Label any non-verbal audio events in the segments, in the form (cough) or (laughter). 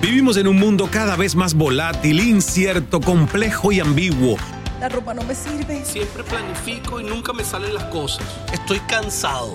Vivimos en un mundo cada vez más volátil, incierto, complejo y ambiguo. La ropa no me sirve. Siempre planifico y nunca me salen las cosas. Estoy cansado.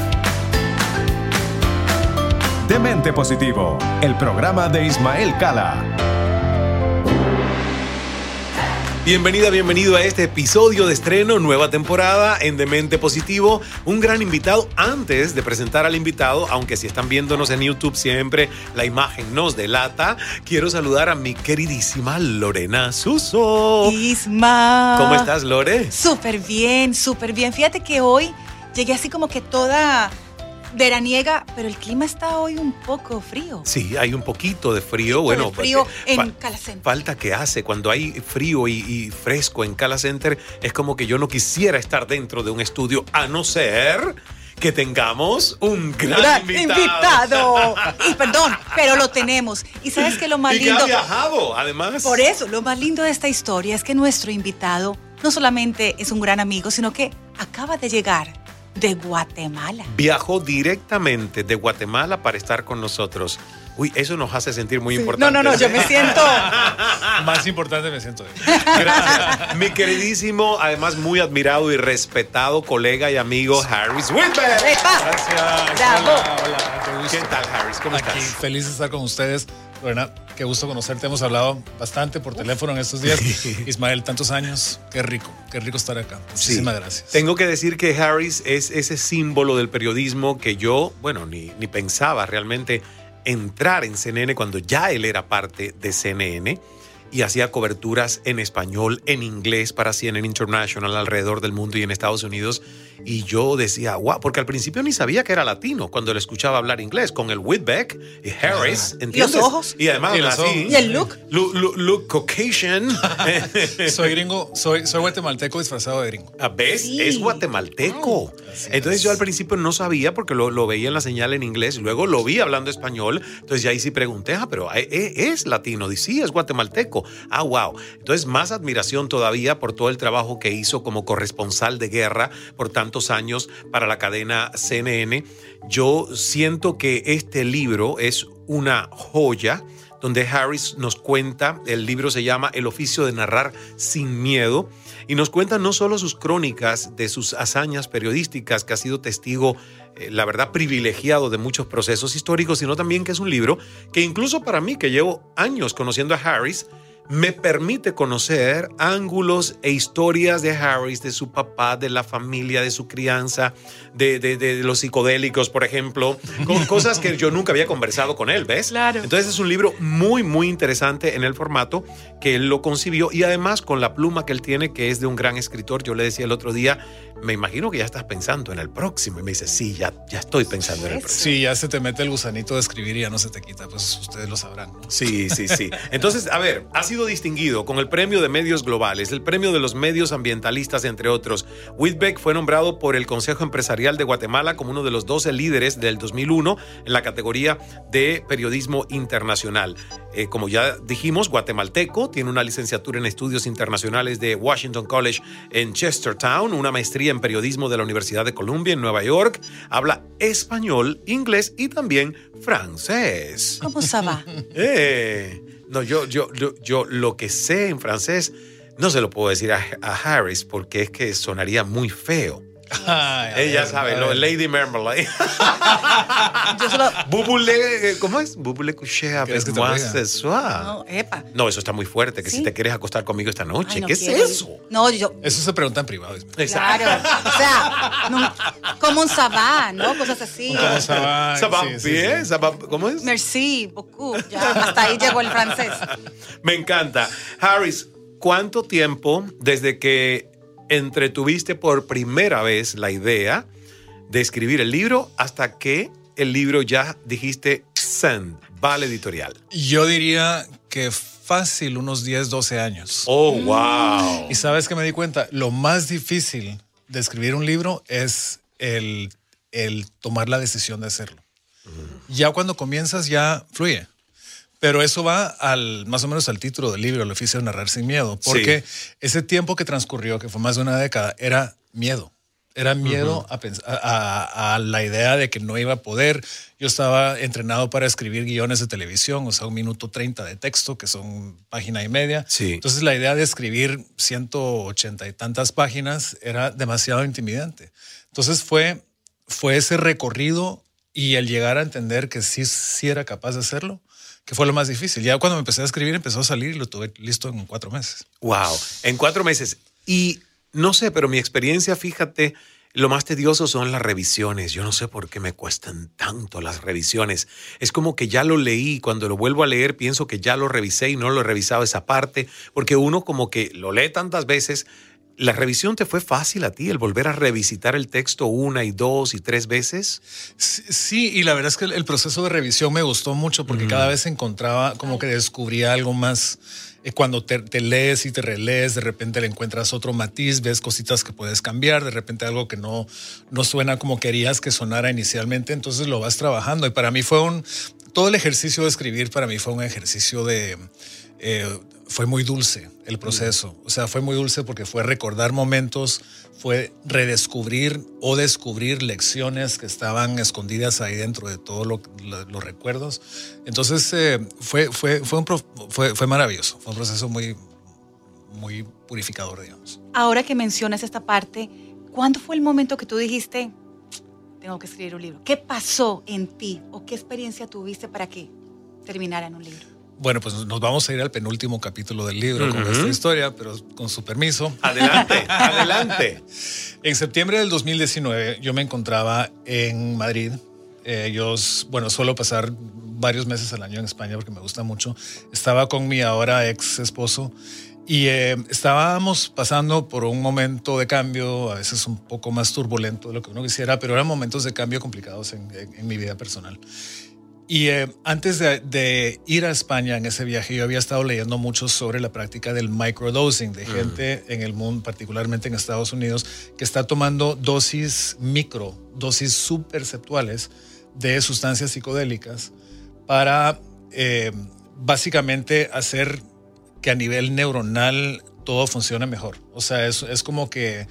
Demente Positivo, el programa de Ismael Cala. Bienvenida, bienvenido a este episodio de estreno, nueva temporada en Demente Positivo. Un gran invitado. Antes de presentar al invitado, aunque si están viéndonos en YouTube siempre la imagen nos delata, quiero saludar a mi queridísima Lorena Suso. Isma. ¿Cómo estás, Lore? Súper bien, súper bien. Fíjate que hoy llegué así como que toda veraniega, pero el clima está hoy un poco frío. Sí, hay un poquito de frío. Bueno, frío en fa- Cala Center. Falta que hace. Cuando hay frío y, y fresco en Cala Center, es como que yo no quisiera estar dentro de un estudio, a no ser que tengamos un gran, Gran invitado. invitado. (laughs) Y perdón, pero lo tenemos. Y sabes que lo más y que lindo. ha viajado, además. Por eso, lo más lindo de esta historia es que nuestro invitado no solamente es un gran amigo, sino que acaba de llegar de Guatemala. Viajó directamente de Guatemala para estar con nosotros. Uy, eso nos hace sentir muy No, importante. no, no, yo me siento. (laughs) Más importante me siento. yo. Gracias. Mi queridísimo, además muy admirado y respetado colega y amigo Harris. ¡Epa! Gracias. Bravo. Hola, hola, qué gusto. ¿Qué tal, Harris? ¿Cómo Aquí, estás? feliz de estar con ustedes. Lorena, qué gusto conocerte. Hemos hablado bastante por teléfono en estos días. (laughs) Ismael, tantos años. Qué rico, qué rico estar acá. Muchísimas Sí. gracias. Tengo que decir que Harris es ese símbolo del periodismo que yo, bueno, ni, ni pensaba realmente entrar en CNN cuando ya él era parte de CNN y hacía coberturas en español, en inglés para CNN International alrededor del mundo y en Estados Unidos. Y yo decía, wow, porque al principio ni sabía que era latino cuando le escuchaba hablar inglés con el Whitbeck y Harris, ¿entiendes? ojos. Y además Y los así. ¿Y el look? Look, look- look Caucasian. (laughs) Soy gringo, soy, soy guatemalteco disfrazado de gringo. Ah, ¿Ves? Sí. Es guatemalteco. Así Entonces es. yo al principio no sabía porque lo, lo veía en la señal en inglés, luego lo vi hablando español, entonces ya ahí sí pregunté, ah, pero eh, eh, es latino, Dice, sí, es guatemalteco. Ah, wow. Entonces más admiración todavía por todo el trabajo que hizo como corresponsal de guerra por años para la cadena CNN. Yo siento que este libro es una joya donde Harris nos cuenta, el libro se llama El oficio de narrar sin miedo, y nos cuenta no solo sus crónicas de sus hazañas periodísticas, que ha sido testigo, eh, la verdad, privilegiado de muchos procesos históricos, sino también que es un libro que incluso para mí, que llevo años conociendo a Harris, me permite conocer ángulos e historias de Harris, de su papá, de la familia, de su crianza, de, de- de los psicodélicos, por ejemplo, con (laughs) cosas que yo nunca había conversado con él, ¿ves? Claro. Entonces es un libro muy, muy interesante en el formato que él lo concibió y además con la pluma que él tiene, que es de un gran escritor. Yo le decía el otro día, me imagino que ya estás pensando en el próximo. Y me dice, sí, ya, ya estoy pensando en el próximo. Sí, ya se te mete el gusanito de escribir y ya no se te quita, pues ustedes lo sabrán. ¿no? Sí, sí, sí. Entonces, a ver, ha sido distinguido con el premio de medios globales, el premio de los medios ambientalistas, entre otros. Whitbeck fue nombrado por el Consejo Empresarial de Guatemala como uno de los 12 líderes del 2001 en la categoría de periodismo internacional. Eh, como ya dijimos, guatemalteco, tiene una licenciatura en estudios internacionales de Washington College en Chestertown, una maestría en periodismo de la Universidad de Columbia en Nueva York, habla español, inglés y también francés. ¿Cómo se va? (laughs) Eh, no, yo, yo, yo, yo lo que sé en francés no se lo puedo decir a, a Harris porque es que sonaría muy feo. Ay, Ella ver, sabe, lo. Lady Marmalade. (laughs) Yo solo. Bubule, ¿cómo es? Bubule couché ¿Quieres que ce soir. No, epa. No, eso está muy fuerte, que ¿Sí? si te quieres acostar conmigo esta noche. Ay, no ¿Qué quiero. es eso? No, yo. Eso se pregunta en privado. Claro. O sea, no- como un sabá, ¿no? Cosas así. (laughs) Sí. ça va- ¿Cómo es? Merci beaucoup. Ya, hasta ahí llegó el francés. (laughs) Me encanta. Harris, ¿cuánto tiempo desde que entretuviste por primera vez la idea de escribir el libro hasta que el libro ya dijiste send, vale editorial? Yo diría que fácil unos 10, 12 años. Oh, wow. Y sabes que me di cuenta, lo más difícil de escribir un libro es el, el tomar la decisión de hacerlo. Ya cuando comienzas ya fluye. Pero eso va al más o menos al título del libro, el oficio de narrar sin miedo, porque ese tiempo que transcurrió, que fue más de una década, era miedo. Era miedo a, a- a- a la idea de que no iba a poder. Yo estaba entrenado para escribir guiones de televisión, o sea, un minuto 30 de texto, que son página y media. Sí. Entonces la idea de escribir 180 y tantas páginas era demasiado intimidante. Entonces fue, fue ese recorrido y el llegar a entender que sí, sí era capaz de hacerlo, que fue lo más difícil. Ya cuando me empecé a escribir empezó a salir y lo tuve listo en cuatro meses. Wow. En cuatro meses. Y no sé, pero mi experiencia, fíjate, lo más tedioso son las revisiones. Yo no sé por qué me cuestan tanto las revisiones. Es como que ya lo leí, cuando lo vuelvo a leer pienso que ya lo revisé y no lo he revisado esa parte, porque uno como que lo lee tantas veces. ¿La revisión te fue fácil a ti, el volver a revisitar el texto una y dos y tres veces? Sí, y la verdad es que el, proceso de revisión me gustó mucho porque cada vez encontraba como que descubría algo más. Eh, Cuando te, te lees y te relees, de repente le encuentras otro matiz, ves cositas que puedes cambiar, de repente algo que no, no suena como querías que sonara inicialmente, entonces lo vas trabajando. Y para mí fue un, todo el ejercicio de escribir para mí fue un ejercicio de, eh, fue muy dulce el proceso. O sea, fue muy dulce porque fue recordar momentos, fue redescubrir o descubrir lecciones que estaban escondidas ahí dentro de todos lo- lo- los recuerdos. Entonces, eh, fue, fue, fue, un pro- fue, fue maravilloso. Fue un proceso muy, muy purificador, digamos. Ahora que mencionas esta parte, ¿cuándo fue el momento que tú dijiste, tengo que escribir un libro? ¿Qué pasó en ti o qué experiencia tuviste para que terminara en un libro? Bueno, pues nos vamos a ir al penúltimo capítulo del libro con esta historia, pero con su permiso. Adelante, (laughs) adelante. En septiembre del 2019 yo me encontraba en Madrid. Eh, yo, bueno, suelo pasar varios meses al año en España porque me gusta mucho. Estaba con mi ahora ex esposo y eh, estábamos pasando por un momento de cambio, a veces un poco más turbulento de lo que uno quisiera, pero eran momentos de cambio complicados en, en- en mi vida personal. Y eh, antes de, de ir a España en ese viaje, yo había estado leyendo mucho sobre la práctica del microdosing, de gente en el mundo, particularmente en Estados Unidos, que está tomando dosis micro, dosis subperceptuales de sustancias psicodélicas para eh, básicamente hacer que a nivel neuronal todo funcione mejor. O sea, es, es como que...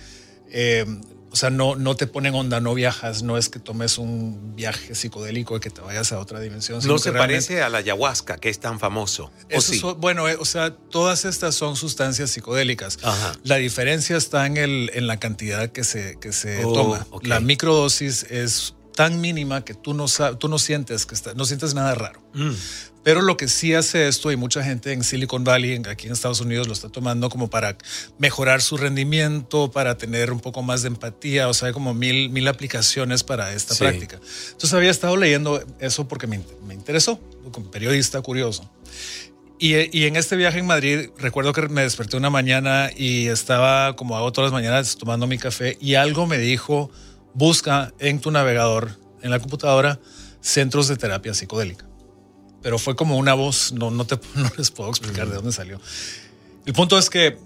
eh, o sea, no, no te ponen onda, no viajas, no es que tomes un viaje psicodélico y que te vayas a otra dimensión. No se parece a la ayahuasca, que es tan famoso. ¿O eso sí? son- bueno, eh, o sea, todas estas son sustancias psicodélicas. Ajá. La diferencia está en, el, en la cantidad que se, que se Oh, toma. La microdosis es tan mínima que tú no, tú no sientes que está, no sientes nada raro. Mm. Pero lo que sí hace esto, y mucha gente en Silicon Valley, aquí en Estados Unidos, lo está tomando como para mejorar su rendimiento, para tener un poco más de empatía, o sea, hay como mil, mil aplicaciones para esta Sí. práctica. Entonces había estado leyendo eso porque me, me interesó, como periodista curioso. Y, y en este viaje en Madrid, recuerdo que me desperté una mañana y estaba, como hago todas las mañanas, tomando mi café y algo me dijo, busca en tu navegador, en la computadora, centros de terapia psicodélica. Pero fue como una voz, no, no, te, (laughs) no les puedo explicar de dónde salió. El punto es que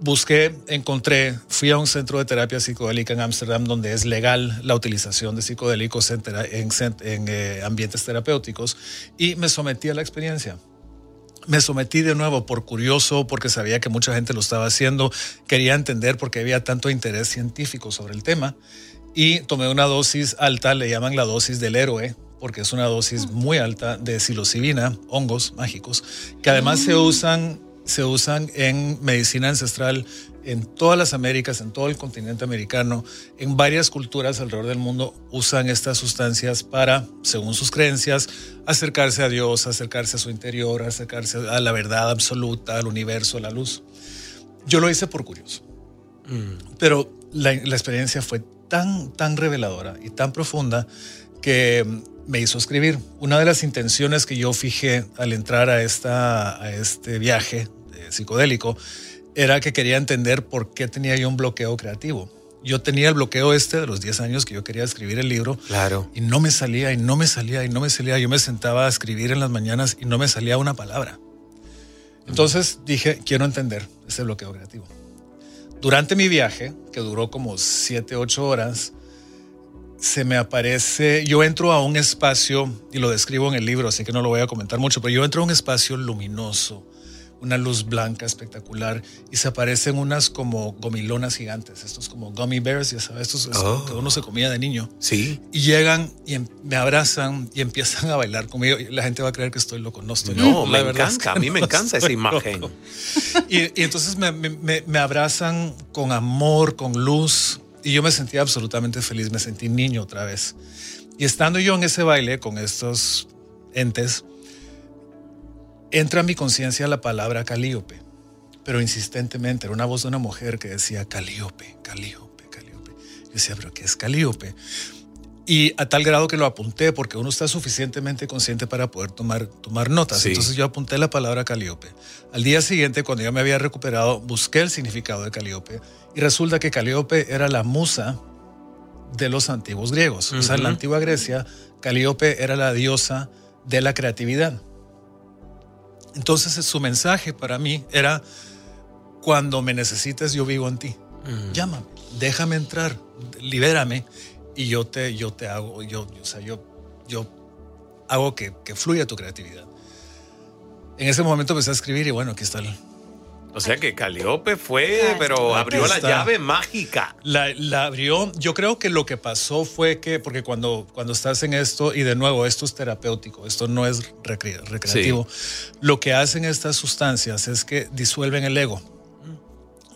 busqué, encontré, fui a un centro de terapia psicodélica en Ámsterdam donde es legal la utilización de psicodélicos en, eh, ambientes terapéuticos y me sometí a la experiencia. Me sometí de nuevo por curioso, porque sabía que mucha gente lo estaba haciendo, quería entender por qué había tanto interés científico sobre el tema y tomé una dosis alta, le llaman la dosis del héroe, porque es una dosis muy alta de psilocibina, hongos mágicos, que además se usan se usan en medicina ancestral en todas las Américas, en todo el continente americano, en varias culturas alrededor del mundo usan estas sustancias para, según sus creencias, acercarse a Dios, acercarse a su interior, acercarse a la verdad absoluta, al universo, a la luz. Yo lo hice por curioso, pero la, la experiencia fue tan, tan reveladora y tan profunda que me hizo escribir. Una de las intenciones que yo fijé al entrar a, esta, a este viaje eh, psicodélico era que quería entender por qué tenía yo un bloqueo creativo. Yo tenía el bloqueo este de los 10 años que yo quería escribir el libro. Claro. Y no me salía, y no me salía, y no me salía. Yo me sentaba a escribir en las mañanas y no me salía una palabra. Entonces dije, quiero entender ese bloqueo creativo. Durante mi viaje, que duró como 7, 8 horas, se me aparece, yo entro a un espacio, y lo describo en el libro, así que no lo voy a comentar mucho, pero yo entro a un espacio luminoso, una luz blanca espectacular y se aparecen unas como gomilonas gigantes, estos como gummy bears, ya sabes, estos Oh. que uno se comía de niño. Sí. Y llegan y em- me abrazan y empiezan a bailar conmigo. La gente va a creer que estoy loco. No estoy No, loco. Me es encanta. A mí me encanta esa imagen. Y, y entonces me, me- me- me abrazan con amor, con luz. Y yo me sentía absolutamente feliz. Me sentí niño otra vez. Y estando yo en ese baile con estos entes, entra a mi conciencia la palabra calíope, pero insistentemente, era una voz de una mujer que decía calíope, calíope, calíope. Yo decía, pero ¿qué es calíope? Y a tal grado que lo apunté, porque uno está suficientemente consciente para poder tomar, tomar notas. Sí. Entonces yo apunté la palabra calíope. Al día siguiente, cuando yo me había recuperado, busqué el significado de calíope y resulta que calíope era la musa de los antiguos griegos. O sea, en la antigua Grecia, calíope era la diosa de la creatividad. Entonces su mensaje para mí era, cuando me necesites yo vivo en ti. Llámame, déjame entrar, libérame y yo te, yo te hago, yo, yo- o sea, yo, yo hago que, que fluya tu creatividad. En ese momento empecé a escribir y bueno, aquí está el- O sea que Caliope fue, pero abrió la llave mágica. La, la abrió. Yo creo que lo que pasó fue que, porque cuando, cuando estás en esto, y de nuevo, esto es terapéutico, esto no es recre- recreativo, lo que hacen estas sustancias es que disuelven el ego.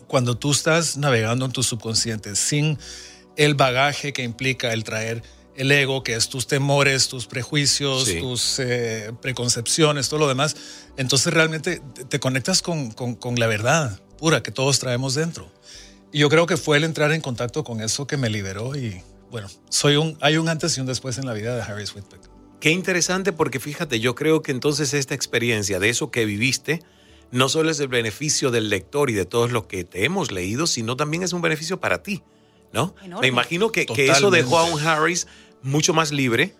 Cuando tú estás navegando en tu subconsciente sin el bagaje que implica el traer el ego, que es tus temores, tus prejuicios, Sí. tus eh, preconcepciones, todo lo demás, entonces realmente te- conectas con, con- con la verdad pura que todos traemos dentro. Y yo creo que fue el entrar en contacto con eso que me liberó y bueno, soy un, hay un antes y un después en la vida de Harry Whitbeck. Qué interesante porque fíjate, yo creo que entonces esta experiencia de eso que viviste no solo es el beneficio del lector y de todos los que te hemos leído, sino también es un beneficio para ti, ¿no? Enorme. Me imagino que, que eso dejó a un Harris mucho más libre,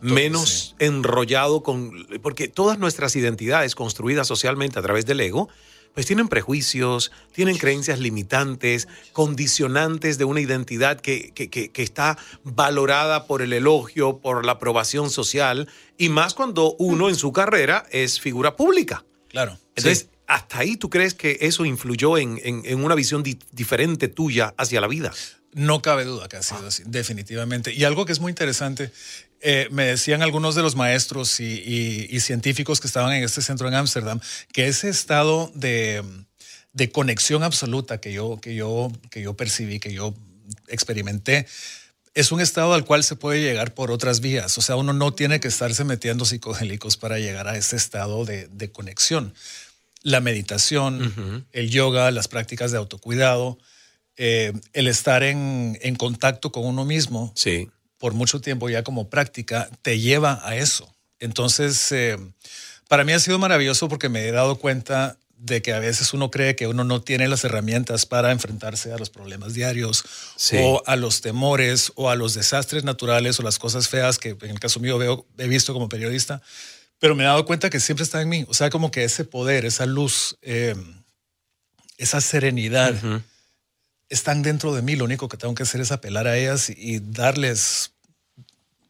menos enrollado con... Porque todas nuestras identidades construidas socialmente a través del ego, pues tienen prejuicios, tienen creencias limitantes, condicionantes de una identidad que, que- que- que está valorada por el elogio, por la aprobación social, y más cuando uno en su carrera es figura pública. Claro. Entonces, sí. ¿hasta ahí tú crees que eso influyó en, en- en una visión di- diferente tuya hacia la vida? No cabe duda que ha sido así, definitivamente. Y algo que es muy interesante, eh, me decían algunos de los maestros y, y- y científicos que estaban en este centro en Ámsterdam, que ese estado de, de conexión absoluta que yo, que, yo, que yo percibí, que yo experimenté, es un estado al cual se puede llegar por otras vías. O sea, uno no tiene que estarse metiendo psicodélicos para llegar a ese estado de, de conexión. La meditación, el yoga, las prácticas de autocuidado, eh, el estar en, en contacto con uno mismo Sí. por mucho tiempo ya como práctica te lleva a eso. Entonces, eh, para mí ha sido maravilloso porque me he dado cuenta de que a veces uno cree que uno no tiene las herramientas para enfrentarse a los problemas diarios Sí. o a los temores o a los desastres naturales o las cosas feas que en el caso mío veo, he visto como periodista, pero me he dado cuenta que siempre está en mí. O sea, como que ese poder, esa luz, eh, esa serenidad. Están dentro de mí. Lo único que tengo que hacer es apelar a ellas y darles,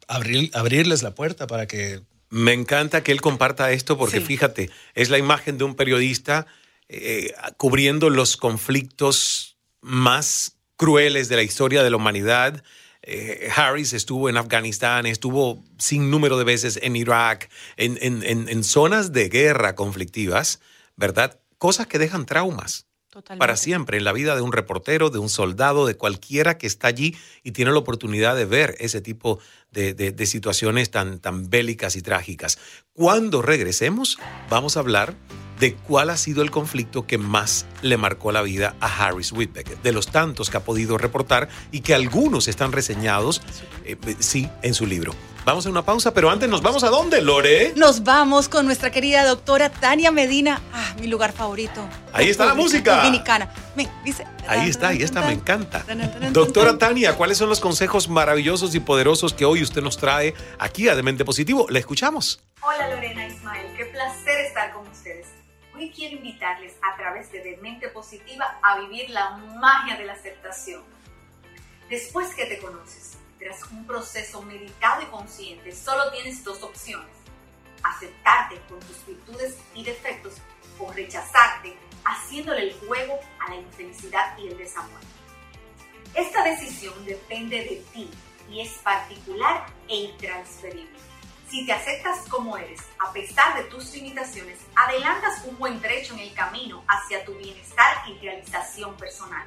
abrir, abrirles la puerta para que Me encanta que él comparta esto porque Sí. fíjate, es la imagen de un periodista eh, cubriendo los conflictos más crueles de la historia de la humanidad. Eh, Harris estuvo en Afganistán, estuvo sin número de veces en Irak, en, en- en- en zonas de guerra conflictivas, ¿verdad? cosas que dejan traumas Totalmente. para siempre en la vida de un reportero, de un soldado, de cualquiera que está allí y tiene la oportunidad de ver ese tipo de, de- de situaciones tan, tan bélicas y trágicas. Cuando regresemos, vamos a hablar de cuál ha sido el conflicto que más le marcó la vida a Harris Whitbeck, de los tantos que ha podido reportar y que algunos están reseñados, eh, sí, en su libro. Vamos a una pausa, pero antes nos vamos a dónde, Lore? Nos vamos con nuestra querida doctora Tania Medina. Ah, mi lugar favorito. Ahí está la música. Dominicana. Dice. Ahí está, ahí está, me encanta. Doctora tan. Tania, ¿cuáles son los consejos maravillosos y poderosos que hoy usted nos trae aquí a Demente Positivo? Le escuchamos. Hola Lorena Ismael, qué placer estar con ustedes. Hoy quiero invitarles a través de Demente Positiva a vivir la magia de la aceptación. Después que te conoces, tras un proceso meditado y consciente, solo tienes dos opciones. Aceptarte con tus virtudes y defectos o rechazarte haciéndole el juego a la infelicidad y el desamor. Esta decisión depende de ti y es particular e intransferible. Si te aceptas como eres, a pesar de tus limitaciones, adelantas un buen trecho en el camino hacia tu bienestar y realización personal.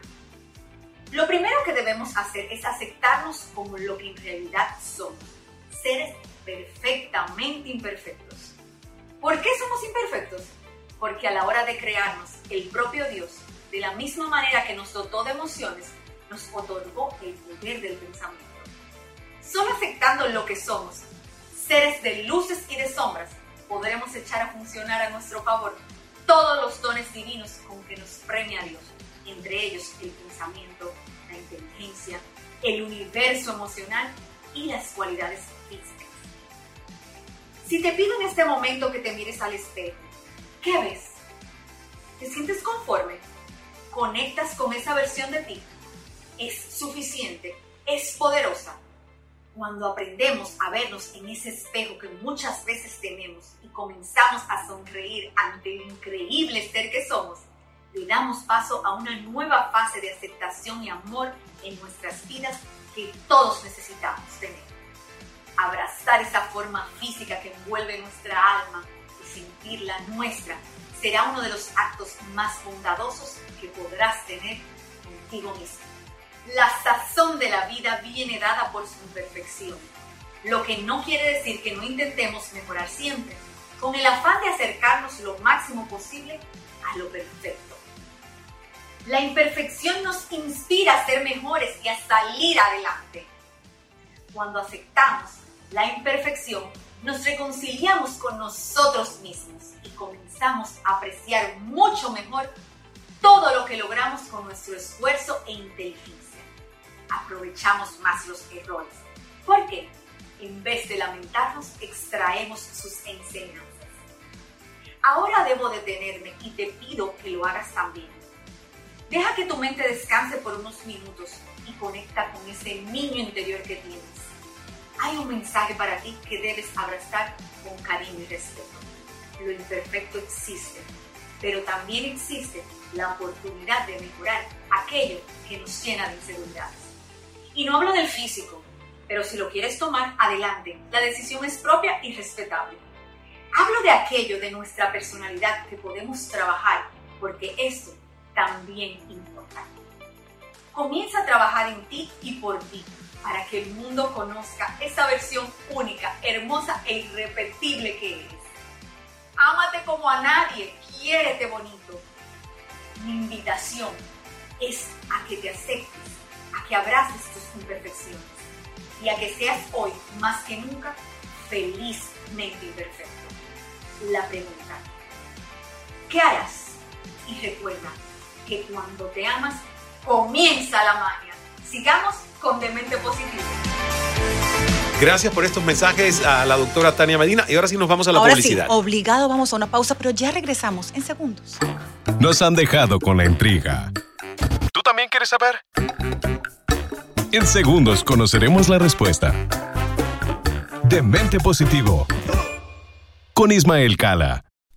Lo primero que debemos hacer es aceptarnos como lo que en realidad somos, seres perfectamente imperfectos. ¿Por qué somos imperfectos? Porque a la hora de crearnos, el propio Dios, de la misma manera que nos dotó de emociones, nos otorgó el poder del pensamiento. Solo aceptando lo que somos, seres de luces y de sombras, podremos echar a funcionar a nuestro favor todos los dones divinos con que nos premia Dios, entre ellos el pensamiento, la inteligencia, el universo emocional y las cualidades. Si te pido en este momento que te mires al espejo, ¿qué ves? ¿Te sientes conforme? ¿Conectas con esa versión de ti? ¿Es suficiente? ¿Es poderosa? Cuando aprendemos a vernos en ese espejo que muchas veces tenemos y comenzamos a sonreír ante el increíble ser que somos, le damos paso a una nueva fase de aceptación y amor en nuestras vidas que todos necesitamos tener. Abrazar esa forma física que envuelve nuestra alma y sentirla nuestra será uno de los actos más bondadosos que podrás tener contigo mismo. La sazón de la vida viene dada por su imperfección, lo que no quiere decir que no intentemos mejorar siempre, con el afán de acercarnos lo máximo posible a lo perfecto. La imperfección nos inspira a ser mejores y a salir adelante. Cuando aceptamos la imperfección, nos reconciliamos con nosotros mismos y comenzamos a apreciar mucho mejor todo lo que logramos con nuestro esfuerzo e inteligencia. Aprovechamos más los errores. ¿Por qué? En vez de lamentarnos, extraemos sus enseñanzas. Ahora debo detenerme y te pido que lo hagas también. Deja que tu mente descanse por unos minutos y conecta con ese niño interior que tienes. Hay un mensaje para ti que debes abrazar con cariño y respeto. Lo imperfecto existe, pero también existe la oportunidad de mejorar aquello que nos llena de inseguridades. Y no hablo del físico, pero si lo quieres tomar, adelante. La decisión es propia y respetable. Hablo de aquello de nuestra personalidad que podemos trabajar, porque esto también importa. Comienza a trabajar en ti y por ti, para que el mundo conozca esa versión única, hermosa e irrepetible que eres. Ámate como a nadie, quiérete bonito. Mi invitación es a que te aceptes, a que abraces tus imperfecciones y a que seas hoy más que nunca felizmente imperfecto. La pregunta, ¿qué harás? Y recuerda que cuando te amas, comienza la magia. Sigamos con Demente Positivo. Gracias por estos mensajes a la doctora Tania Medina. Y ahora sí nos vamos a la Ahora publicidad. sí, obligado vamos a una pausa, pero ya regresamos en segundos. Nos han dejado con la intriga. ¿Tú también quieres saber? En segundos conoceremos la respuesta. De Mente Positivo. Con Ismael Cala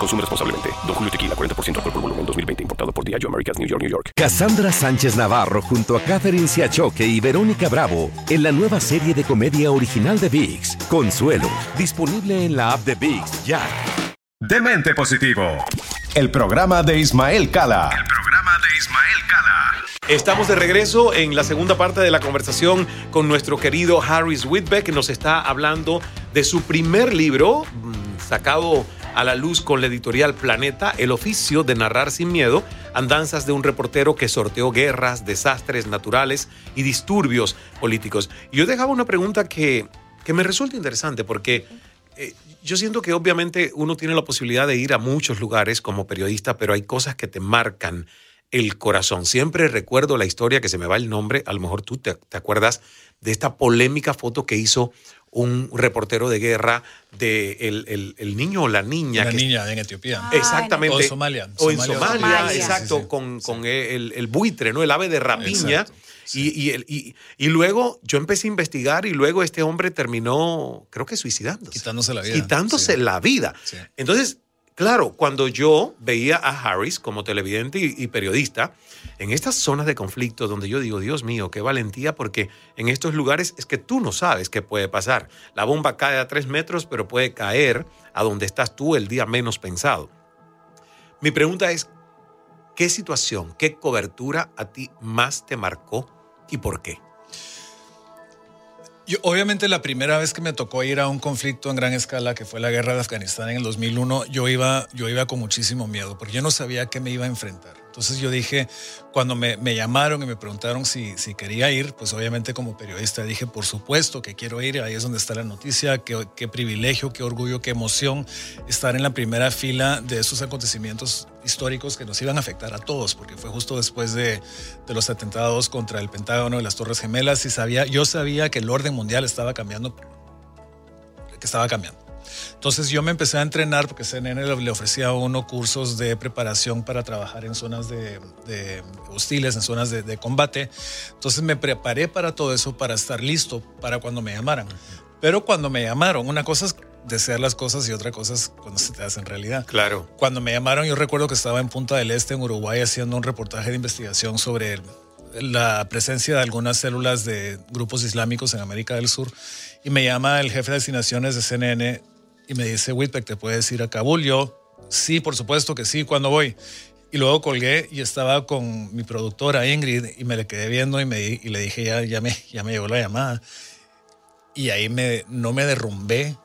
Consume responsablemente. Don Julio Tequila, 40% alcohol por volumen, 2020. Importado por Diageo Americas, New York, New York. Cassandra Sánchez Navarro junto a Catherine Siachoque y Verónica Bravo en la nueva serie de comedia original de VIX, Consuelo, disponible en la app de VIX ya. Demente Positivo, el programa de Ismael Cala. El programa de Ismael Cala. Estamos de regreso en la segunda parte de la conversación con nuestro querido Harris Whitbeck, que nos está hablando de su primer libro, mm, sacado a la luz con la editorial Planeta, El oficio de narrar sin miedo, andanzas de un reportero que sorteó guerras, desastres naturales y disturbios políticos. Yo dejaba una pregunta que, que me resulta interesante porque eh, yo siento que obviamente uno tiene la posibilidad de ir a muchos lugares como periodista, pero hay cosas que te marcan el corazón. Siempre recuerdo la historia que se me va el nombre, a lo mejor tú te, te acuerdas de esta polémica foto que hizo un reportero de guerra de el, el, niño o la niña. La niña en Etiopía. exactamente. O en Somalia. O en Somalia, exacto, con, con el, buitre, ¿no? El ave de rapiña. Y, y, y, luego yo empecé a investigar y luego este hombre terminó, creo que suicidándose. Quitándose la vida. Quitándose la vida. Entonces, claro, cuando yo veía a Harris como televidente y, periodista, en estas zonas de conflicto donde yo digo, Dios mío, qué valentía, porque en estos lugares es que tú no sabes qué puede pasar. La bomba cae a tres metros, pero puede caer a donde estás tú el día menos pensado. Mi pregunta es, ¿qué situación, qué cobertura a ti más te marcó y por qué? Obviamente la primera vez que me tocó ir a un conflicto en gran escala, que fue la guerra de Afganistán en el 2001, yo iba, yo iba con muchísimo miedo, porque yo no sabía qué me iba a enfrentar. Entonces yo dije, cuando me, llamaron y me preguntaron si, si, quería ir, pues obviamente como periodista dije, por supuesto que quiero ir, ahí es donde está la noticia, qué, qué privilegio, qué orgullo, qué emoción estar en la primera fila de esos acontecimientos históricos que nos iban a afectar a todos, porque fue justo después de, de los atentados contra el Pentágono y las Torres Gemelas y sabía, yo sabía que el orden mundial estaba cambiando, que estaba cambiando. Entonces yo me empecé a entrenar porque CNN le ofrecía a uno cursos de preparación para trabajar en zonas de, hostiles, en zonas de, combate. Entonces me preparé para todo eso, para estar listo para cuando me llamaran. Pero cuando me llamaron, una cosa es desear las cosas y otra cosa es cuando se te hacen realidad. Claro. Cuando me llamaron, yo recuerdo que estaba en Punta del Este, en Uruguay, haciendo un reportaje de investigación sobre la presencia de algunas células de grupos islámicos en América del Sur. Y me llama el jefe de destinaciones de CNN y me dice, Whitbeck, ¿te puedes ir a Kabul? Yo, sí, por supuesto que sí, ¿cuándo voy? Y luego colgué y estaba con mi productora Ingrid y me le quedé viendo y, me, y le dije, ya, ya, me, ya me llegó la llamada. Y ahí me, no me derrumbé,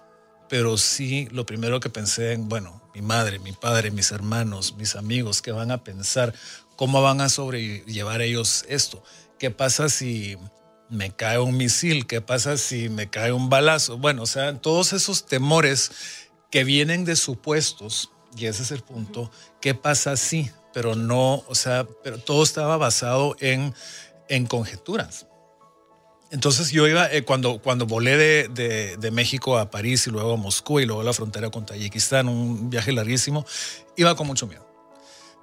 pero sí lo primero que pensé en, bueno, mi madre, mi padre, mis hermanos, mis amigos, ¿qué van a pensar? ¿Cómo van a sobrellevar ellos esto? ¿Qué pasa si me cae un misil, qué pasa si me cae un balazo. Bueno, o sea, todos esos temores que vienen de supuestos, y ese es el punto, qué pasa si, pero no, o sea, pero todo estaba basado en, en conjeturas. Entonces yo iba, eh, cuando, cuando volé de, de, México a París y luego a Moscú y luego a la frontera con Tayikistán, un viaje larguísimo, iba con mucho miedo.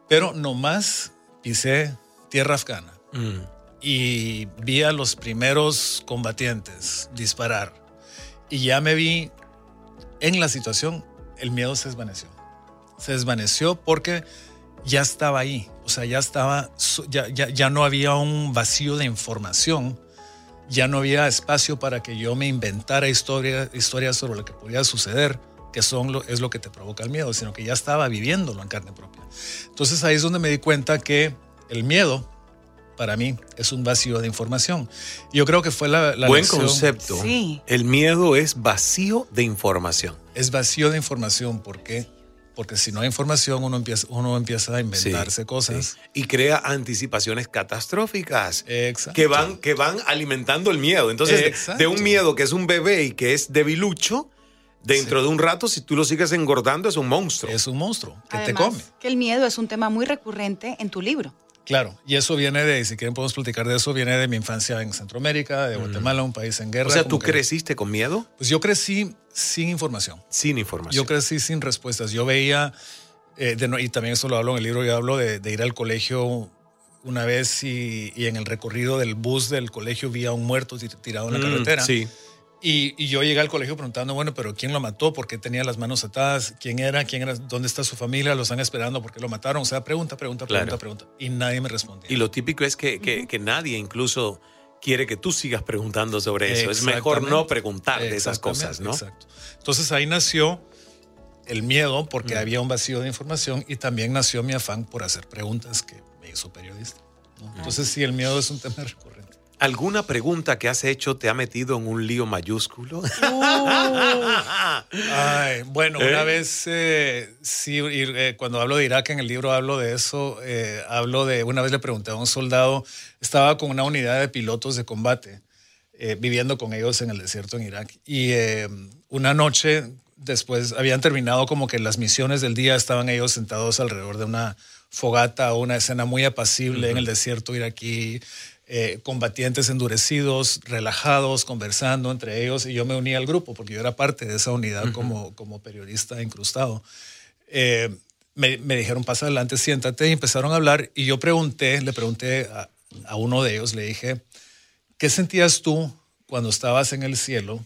Pero nomás pisé tierra afgana. Mm y vi a los primeros combatientes disparar y ya me vi en la situación, el miedo se desvaneció. Se desvaneció porque ya estaba ahí, o sea, ya estaba, ya, ya, no había un vacío de información, ya no había espacio para que yo me inventara historia, historias sobre lo que podía suceder, que son lo, es lo que te provoca el miedo, sino que ya estaba viviéndolo en carne propia. Entonces ahí es donde me di cuenta que el miedo para mí es un vacío de información. Yo creo que fue la, la Buen lección- concepto. El miedo es vacío de información. Es vacío de información. ¿Por qué? Porque si no hay información, uno empieza, uno empieza a inventarse Sí, cosas. sí. Y crea anticipaciones catastróficas Exacto. que van, que van alimentando el miedo. Entonces, de- de, Exacto. un miedo que es un bebé y que es debilucho, dentro de un rato, si tú lo sigues engordando, es un monstruo. Es un monstruo que te come. que el miedo es un tema muy recurrente en tu libro. Claro, y eso viene de, si quieren podemos platicar de eso, viene de mi infancia en Centroamérica, de Guatemala, un país en guerra. O sea, ¿tú que- creciste con miedo? Pues yo crecí sin información. Sin información. Yo crecí sin respuestas. Yo veía, eh, de y también eso lo hablo en el libro, yo hablo de, de ir al colegio una vez y, y en el recorrido del bus del colegio vi a un muerto tir- tirado en la Mm, carretera. sí. Y, y yo llegué al colegio preguntando, bueno, pero ¿quién lo mató? ¿Por qué tenía las manos atadas? ¿Quién era? ¿Quién era? ¿Dónde está su familia? ¿Lo están esperando? ¿Por qué lo mataron? O sea, pregunta, pregunta, pregunta, Claro. pregunta. Y nadie me respondía. Y lo típico es que, que- que nadie incluso quiere que tú sigas preguntando sobre eso. Es mejor no preguntar de esas cosas, ¿no? Exacto. Entonces ahí nació el miedo Mm. porque había un vacío de información y también nació mi afán por hacer preguntas que me hizo periodista. ¿no? Entonces sí, el miedo es un tema recurrente. ¿Alguna pregunta que has hecho te ha metido en un lío mayúsculo? (laughs) Ay, bueno, ¿Eh? una vez, eh, sí, eh, cuando hablo de Irak en el libro hablo de eso, eh, hablo de, una vez le pregunté a un soldado, estaba con una unidad de pilotos de combate, eh, viviendo con ellos en el desierto en Irak, y eh, una noche después habían terminado como que las misiones del día, estaban ellos sentados alrededor de una fogata una escena muy apacible en el desierto iraquí, eh, combatientes endurecidos, relajados, conversando entre ellos, y yo me uní al grupo porque yo era parte de esa unidad como, como periodista incrustado. Eh, me, me dijeron, pasa adelante, siéntate, y empezaron a hablar, y yo pregunté, le pregunté a, a uno de ellos, le dije, ¿qué sentías tú cuando estabas en el cielo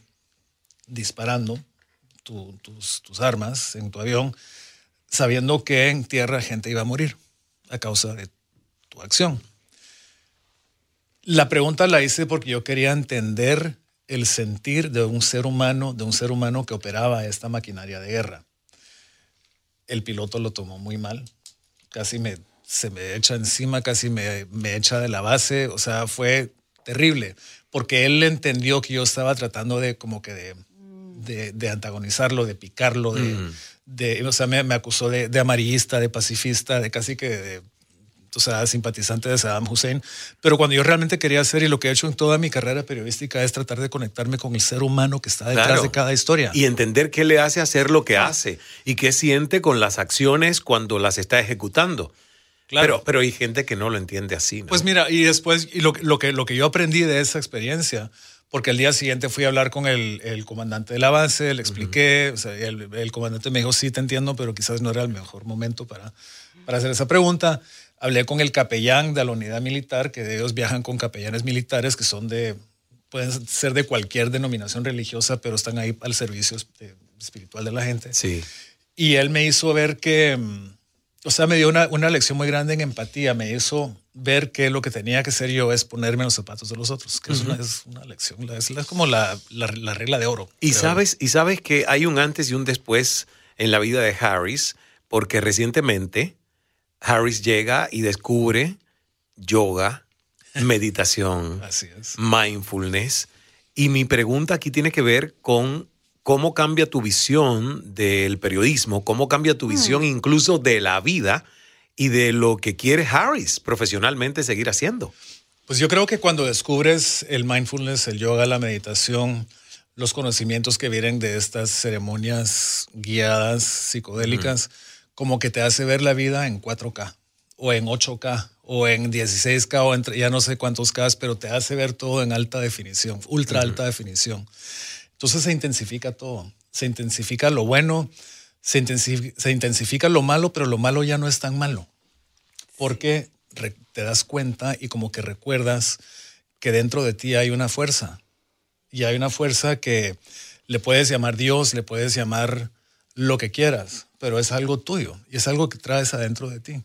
disparando tu- tus, tus armas en tu avión, sabiendo que en tierra gente iba a morir a causa de tu acción? La pregunta la hice porque yo quería entender el sentir de un ser humano, de un ser humano que operaba esta maquinaria de guerra. El piloto lo tomó muy mal, casi me, se me echa encima, casi me, me echa de la base, o sea, fue terrible, porque él entendió que yo estaba tratando de como que de, de, de antagonizarlo, de picarlo, de, Mm. de- o sea, me, me acusó de, de amarillista, de pacifista, de casi que de, o sea, simpatizante de Saddam Hussein. Pero cuando yo realmente quería hacer, y lo que he hecho en toda mi carrera periodística, es tratar de conectarme con el ser humano que está detrás Claro. de cada historia. Y entender qué le hace hacer lo que hace y qué siente con las acciones cuando las está ejecutando. Pero, pero hay gente que no lo entiende así. ¿no? Pues mira, y después, y lo, lo que, lo que yo aprendí de esa experiencia, porque el día siguiente fui a hablar con el, el comandante de la base, le expliqué, o sea, el, el comandante me dijo, sí, te entiendo, pero quizás no era el mejor momento para, para hacer esa pregunta. Hablé con el capellán de la unidad militar, que ellos viajan con capellanes militares que son de, pueden ser de cualquier denominación religiosa, pero están ahí al servicio de- espiritual de la gente. Sí. Y él me hizo ver que, mm, o sea, me dio una, una lección muy grande en empatía, me hizo ver que lo que tenía que ser yo es ponerme en los zapatos de los otros, que es, una, es una lección, es, es como la, la- la regla de oro. Y creo. sabes, y sabes que hay un antes y un después en la vida de Harris, porque recientemente Harris llega y descubre yoga, meditación, Así es. mindfulness. Y mi pregunta aquí tiene que ver con cómo cambia tu visión del periodismo, cómo cambia tu visión incluso de la vida y de lo que quiere Harris profesionalmente seguir haciendo. Pues yo creo que cuando descubres el mindfulness, el yoga, la meditación, los conocimientos que vienen de estas ceremonias guiadas psicodélicas, como que te hace ver la vida en 4K o en 8K o en 16K o entre ya no sé cuántos K, pero te hace ver todo en alta definición, ultra alta definición. Entonces se intensifica todo, se intensifica lo bueno, se intensifica, se intensifica lo malo, pero lo malo ya no es tan malo. Porque te das cuenta y como que recuerdas que dentro de ti hay una fuerza. Y hay una fuerza que le puedes llamar Dios, le puedes llamar lo que quieras, pero es algo tuyo y es algo que traes adentro de ti.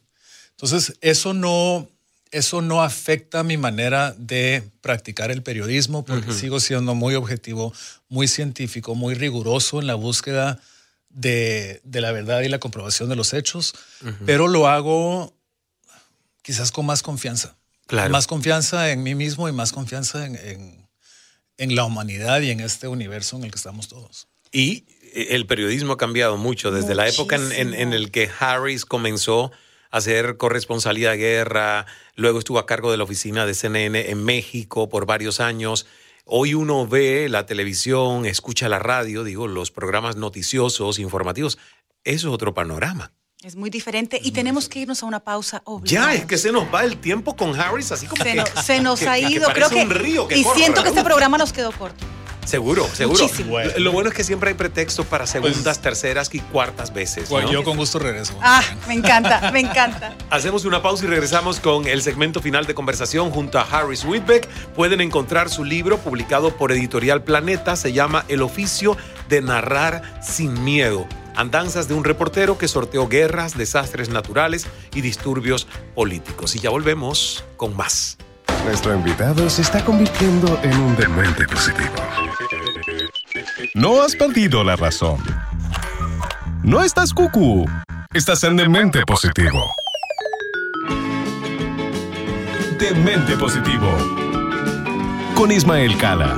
Entonces, eso no, eso no afecta mi manera de practicar el periodismo porque sigo siendo muy objetivo, muy científico, muy riguroso en la búsqueda de, de la verdad y la comprobación de los hechos, pero lo hago quizás con más confianza. Claro. Más confianza en mí mismo y más confianza en, en, en la humanidad y en este universo en el que estamos todos. Y el periodismo ha cambiado mucho desde la época en, en, en el que Harris comenzó a hacer corresponsalía de guerra, luego estuvo a cargo de la oficina de CNN en México por varios años. Hoy uno ve la televisión, escucha la radio, digo, los programas noticiosos, informativos. Eso es otro panorama. Es muy diferente y tenemos que irnos a una pausa obligada. Ya, es que se nos va el tiempo con Harris, así como Se, que, no- se (laughs) nos que- ha ido, creo que. un río que y corre, siento que este programa nos quedó corto. Seguro, seguro. Muchísimo. Lo- Lo bueno es que siempre hay pretexto para segundas, terceras y cuartas veces. Bueno, ¿no? yo con gusto regreso. Ah, me encanta, me encanta. (laughs) Hacemos una pausa y regresamos con el segmento final de conversación junto a Harris Whitbeck. Pueden encontrar su libro publicado por Editorial Planeta. Se llama El oficio de narrar sin miedo. Andanzas de un reportero que sorteó guerras, desastres naturales y disturbios políticos. Y ya volvemos con más. Nuestro invitado se está convirtiendo en un demente positivo. No has perdido la razón. No estás cucú. Estás en demente positivo. Demente positivo. Con Ismael Cala.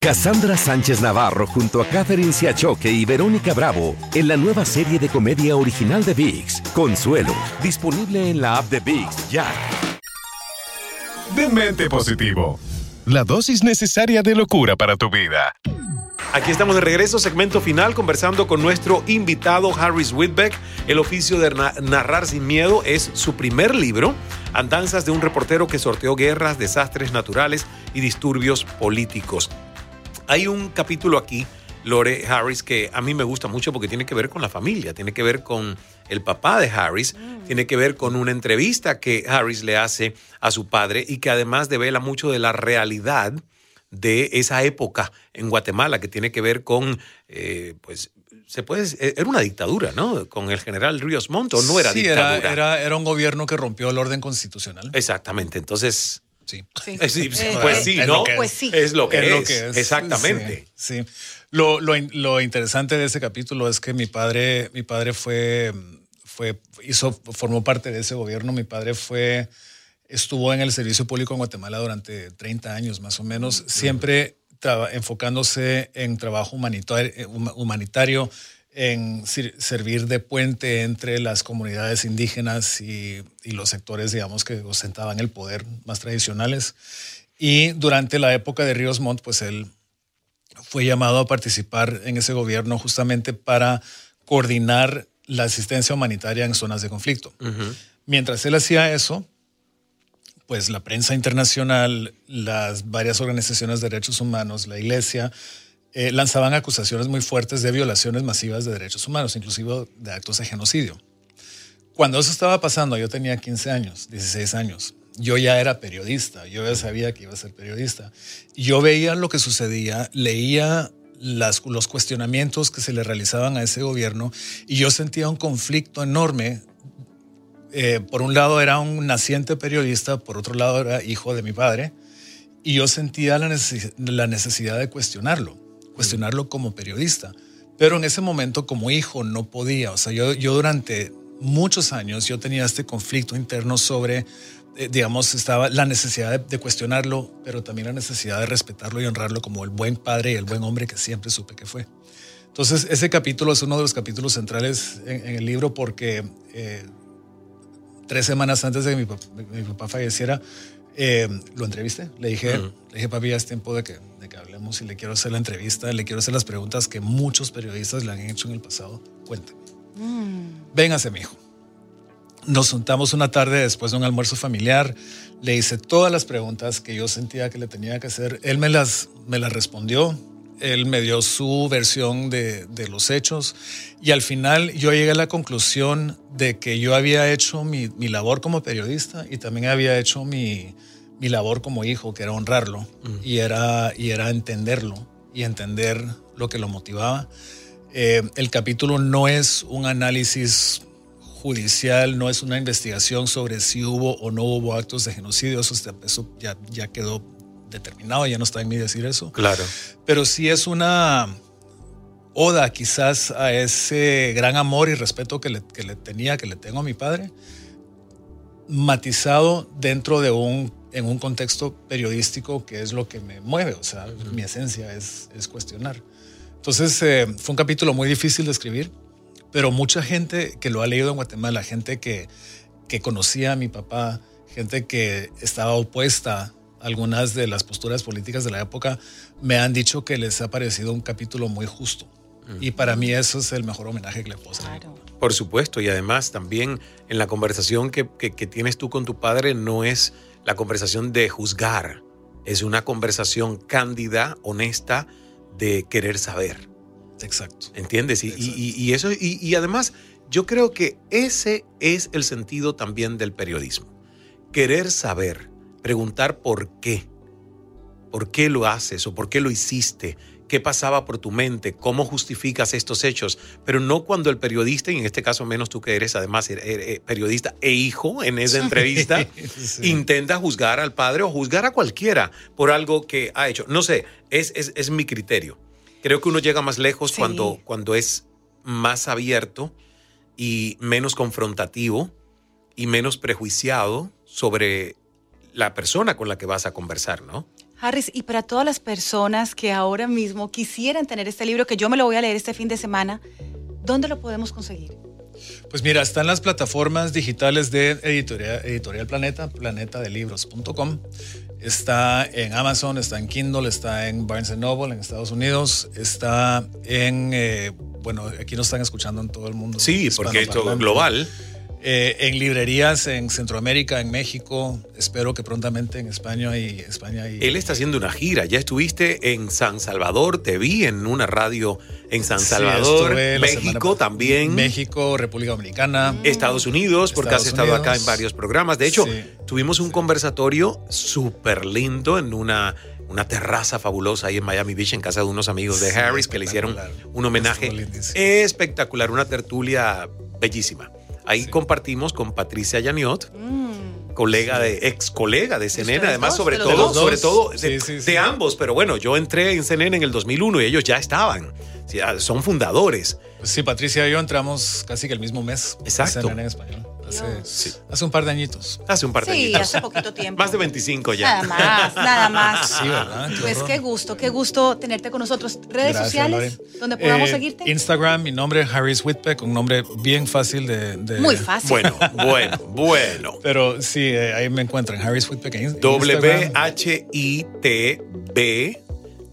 Cassandra Sánchez Navarro junto a Catherine Siachoque y Verónica Bravo en la nueva serie de comedia original de VIX, Consuelo, disponible en la app de VIX ya. Demente positivo. La dosis necesaria de locura para tu vida. Aquí estamos de regreso, segmento final, conversando con nuestro invitado Harris Whitbeck. El oficio de na- narrar sin miedo es su primer libro, Andanzas de un reportero que sorteó guerras, desastres naturales y disturbios políticos. Hay un capítulo aquí, Lore Harris, que a mí me gusta mucho porque tiene que ver con la familia, tiene que ver con el papá de Harris, tiene que ver con una entrevista que Harris le hace a su padre y que además devela mucho de la realidad de esa época en Guatemala, que tiene que ver con, eh, pues, se puede, era una dictadura, ¿no? Con el general Ríos Montt, ¿o no era sí, era, dictadura? era, era un gobierno que rompió el orden constitucional. Exactamente, entonces... Sí. Eh, (laughs) sí, sí, Eh, pues eh, sí, es ¿no? lo que es. Pues sí. Es lo que, Es es, lo que es. Exactamente. Sí. sí. Lo, lo lo interesante de ese capítulo es que mi padre, mi padre fue, fue, hizo, formó parte de ese gobierno. Mi padre fue, estuvo en el servicio público en Guatemala durante 30 años más o menos, siempre traba- enfocándose en trabajo humanitario, eh, huma- humanitario en servir de puente entre las comunidades indígenas y, y los sectores, digamos, que ostentaban el poder más tradicionales. Y durante la época de Ríos Montt, pues él fue llamado a participar en ese gobierno justamente para coordinar la asistencia humanitaria en zonas de conflicto. Mientras él hacía eso, pues la prensa internacional, las varias organizaciones de derechos humanos, la iglesia, eh, lanzaban acusaciones muy fuertes de violaciones masivas de derechos humanos, inclusive de actos de genocidio. Cuando eso estaba pasando, yo tenía 15 años, 16 años. Yo ya era periodista, yo ya sabía que iba a ser periodista. Yo veía lo que sucedía, leía las- los cuestionamientos que se le realizaban a ese gobierno y yo sentía un conflicto enorme. Eh, por un lado era un naciente periodista, por otro lado era hijo de mi padre y yo sentía la, necesi- la necesidad de cuestionarlo, cuestionarlo como periodista. Pero en ese momento como hijo no podía. O sea, yo, yo durante muchos años yo tenía este conflicto interno sobre, eh, digamos, estaba la necesidad de, de cuestionarlo, pero también la necesidad de respetarlo y honrarlo como el buen padre y el buen hombre que siempre supe que fue. Entonces, ese capítulo es uno de los capítulos centrales en, en el libro porque eh, tres semanas antes de que mi, mi papá falleciera, eh, lo entrevisté. Le dije, Mm. le dije, papi, ya es tiempo de que, de que hablemos y le quiero hacer la entrevista, le quiero hacer las preguntas que muchos periodistas le han hecho en el pasado. Cuénteme. Véngase, mi hijo. Nos juntamos una tarde después de un almuerzo familiar. Le hice todas las preguntas que yo sentía que le tenía que hacer. Él me las, me las respondió. Él me dio su versión de, de, los hechos y al final yo llegué a la conclusión de que yo había hecho mi, mi labor como periodista y también había hecho mi, mi labor como hijo, que era honrarlo y, era, y era entenderlo y entender lo que lo motivaba. Eh, el capítulo no es un análisis judicial, no es una investigación sobre si hubo o no hubo actos de genocidio, eso, eso ya, ya quedó determinado, ya no está en mí decir eso. Claro. Pero sí es una oda quizás a ese gran amor y respeto que le, que le tenía, que le tengo a mi padre, matizado dentro de un, en un contexto periodístico que es lo que me mueve, o sea, mi esencia es, es cuestionar. Entonces eh, fue un capítulo muy difícil de escribir, pero mucha gente que lo ha leído en Guatemala, gente que, que conocía a mi papá, gente que estaba opuesta algunas de las posturas políticas de la época, me han dicho que les ha parecido un capítulo muy justo. Y para mí eso es el mejor homenaje que le puedo hacer. Por supuesto, y además también en la conversación que, que, que, tienes tú con tu padre no es la conversación de juzgar, es una conversación cándida, honesta, de querer saber. Exacto. ¿Entiendes? Y, Exacto. y, y eso, y, y además yo creo que ese es el sentido también del periodismo. Querer saber, preguntar por qué. ¿Por qué lo haces o por qué lo hiciste? qué pasaba por tu mente, cómo justificas estos hechos, pero no cuando el periodista, y en este caso menos tú que eres además eres periodista e hijo en esa entrevista, (laughs) sí. intenta juzgar al padre o juzgar a cualquiera por algo que ha hecho. No sé, es, es, es mi criterio. Creo que uno llega más lejos sí. cuando, cuando es más abierto y menos confrontativo y menos prejuiciado sobre la persona con la que vas a conversar, ¿no? Harris, y para todas las personas que ahora mismo quisieran tener este libro, que yo me lo voy a leer este fin de semana, ¿dónde lo podemos conseguir? Pues mira, está en las plataformas digitales de Editorial, Editorial Planeta, planetadelibros.com. Está en Amazon, está en Kindle, está en Barnes Noble en Estados Unidos, está en, eh, bueno, aquí nos están escuchando en todo el mundo. Sí, porque esto es global. Eh, en librerías en Centroamérica, en México, espero que prontamente en España y España y Él está haciendo una gira, ya estuviste en San Salvador, te vi en una radio en San Salvador, sí, México también. México, República Dominicana, Estados Unidos, porque Estados has estado Unidos. acá en varios programas. De hecho, Sí. tuvimos un conversatorio súper lindo en una una terraza fabulosa ahí en Miami Beach en casa de unos amigos de Sí, Harris que le hicieron un homenaje espectacular, una tertulia bellísima. Ahí Sí. compartimos con Patricia Yaniot, Mm. colega de ex colega de CNN, además dos, sobre todo, dos. sobre todo Sí, de, sí, de sí. ambos, pero bueno, yo entré en CNN en el 2001 y ellos ya estaban, ah, son fundadores. Pues sí, Patricia y yo entramos casi que el mismo mes. Exacto. CNN en español. Hace, Sí. hace un par de añitos. Hace un par de Sí, añitos. hace poquito (laughs) tiempo. Más de 25 ya. Nada más, nada más. (laughs) Sí, ¿verdad? Qué Pues horror. qué gusto, qué gusto tenerte con nosotros. Redes Gracias, sociales Lore. donde podamos Eh, seguirte. Instagram, mi nombre es Harris Whitbeck, un nombre bien fácil de. de- Muy fácil. Bueno, bueno, (laughs) bueno. Pero sí, eh, ahí me encuentran, Harris Whitbeck en, en W Instagram. H I T B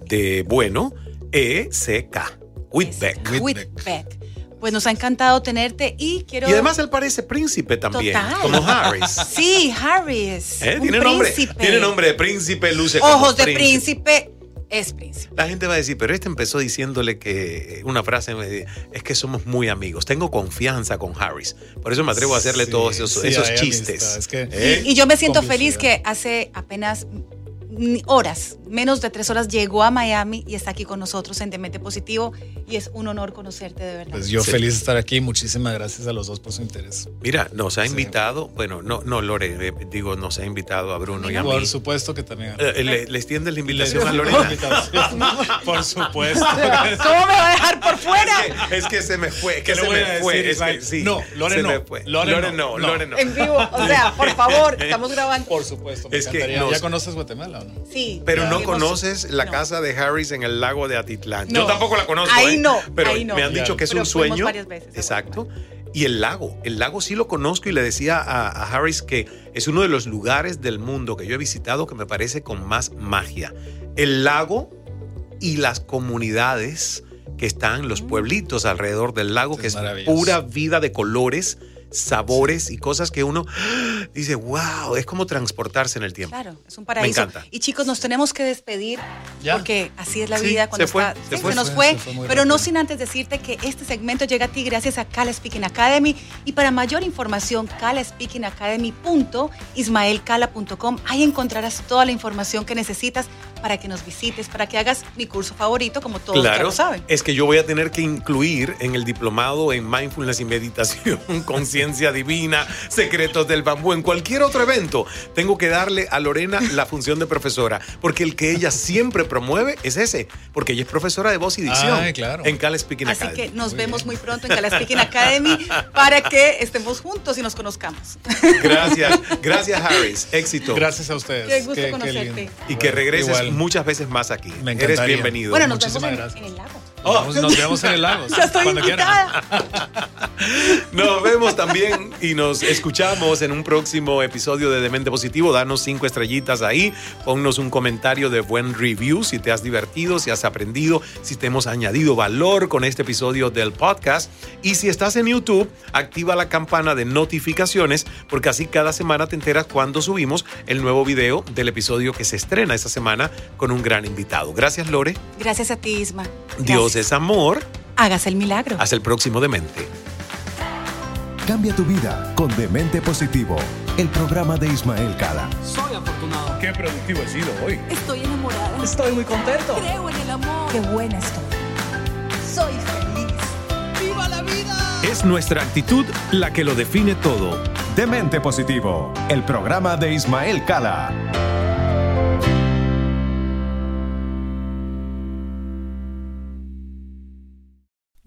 de bueno E C K. Whitbeck. Whitbeck. Whitbeck. Pues nos ha encantado tenerte y quiero. Y además él parece príncipe también, Total. como Harris. (laughs) Sí, Harris. ¿Eh? un Tiene nombre, príncipe. tiene nombre de príncipe, luce como Ojos de príncipe, es príncipe. La gente va a decir, pero este empezó diciéndole que una frase me- es que somos muy amigos. Tengo confianza con Harris. Por eso me atrevo a hacerle Sí, todos esos, sí, esos chistes. amistad, es que- ¿Eh? Y yo me siento feliz que hace apenas horas, menos de tres horas, llegó a Miami y está aquí con nosotros en Demente Positivo. Y es un honor conocerte de verdad. Pues yo Sí. feliz de estar aquí. Muchísimas gracias a los dos por su interés. Mira, nos ha Sí. invitado, bueno, no, no, Lore, eh, digo, nos ha invitado a Bruno y a mí. Por supuesto que también. Eh, le- ¿Les tiende la invitación a Lorena? (laughs) Por supuesto. (laughs) ¿Cómo me va a dejar por fuera? Es que se me fue, es que ¿Qué le se me fue. Es que, sí, No, Lore se no. me fue. Lore Lore no. Lore no. En vivo, o sea, por favor, (laughs) estamos grabando. Por supuesto. Me Es que encantaría. nos- ¿Ya conoces Guatemala o no? Sí. Pero no conoces la no. casa de Harris en el lago de Atitlán. No. Yo tampoco la conozco. Ahí ¿eh? no, Pero ahí no. me han dicho que es Pero un sueño. varias veces a Exacto. Y el lago, el lago sí lo conozco y le decía a, a Harris que es uno de los lugares del mundo que yo he visitado que me parece con más magia. El lago y las comunidades que están, los pueblitos alrededor del lago, Es que es pura vida de colores, sabores y cosas que uno dice, wow, es como transportarse en el tiempo. Claro, es un paraíso. Me encanta. Y chicos, nos tenemos que despedir Ya. porque así es la Sí, vida cuando se fue, está- se sí, fue. nos Se fue, fue, se fue muy pero no sin antes decirte que este segmento llega a ti gracias a Cala Speaking Academy y para mayor información calaspeakingacademy.ismaelcala.com ahí encontrarás toda la información que necesitas para que nos visites, para que hagas mi curso favorito como todos ya Claro, lo saben. es que yo voy a tener que incluir en el diplomado en mindfulness y meditación, (laughs) conciencia divina, secretos del bambú, en cualquier otro evento, tengo que darle a Lorena la función de profesora, porque el que ella siempre promueve es ese, porque ella es profesora de voz y dicción Ay, claro. en Cal Speaking Así Academy. que nos vemos muy pronto en Cala Speaking (laughs) Academy para que estemos juntos y nos conozcamos. Gracias, (laughs) gracias Harris, éxito. Gracias a ustedes. Qué gusto conocerte. Y que regreses Igual. muchas veces más aquí. Me Eres bienvenido. Bueno, nos Muchísimas vemos en, gracias. en el lago. Oh. Nos, vemos en el lago. (laughs) Ya estoy cuando quieran. invitada. (laughs) Nos vemos también y nos escuchamos en un próximo episodio de Demente Positivo. Danos cinco estrellitas ahí, ponnos un comentario de buen review si te has divertido, si has aprendido, si te hemos añadido valor con este episodio del podcast. Y si estás en YouTube, activa la campana de notificaciones porque así cada semana te enteras cuando subimos el nuevo video del episodio que se estrena esta semana con un gran invitado. Gracias Lore. Gracias a ti, Isma. Dios Gracias. es amor. Hágase el milagro. Hasta el próximo Demente. Cambia tu vida con Demente Positivo, el programa de Ismael Cala. Soy afortunado. Qué productivo he sido hoy. Estoy enamorada. Estoy muy contento. Creo en el amor. Qué buena estoy. Soy feliz. ¡Viva la vida! Es nuestra actitud la que lo define todo. Demente Positivo, el programa de Ismael Cala.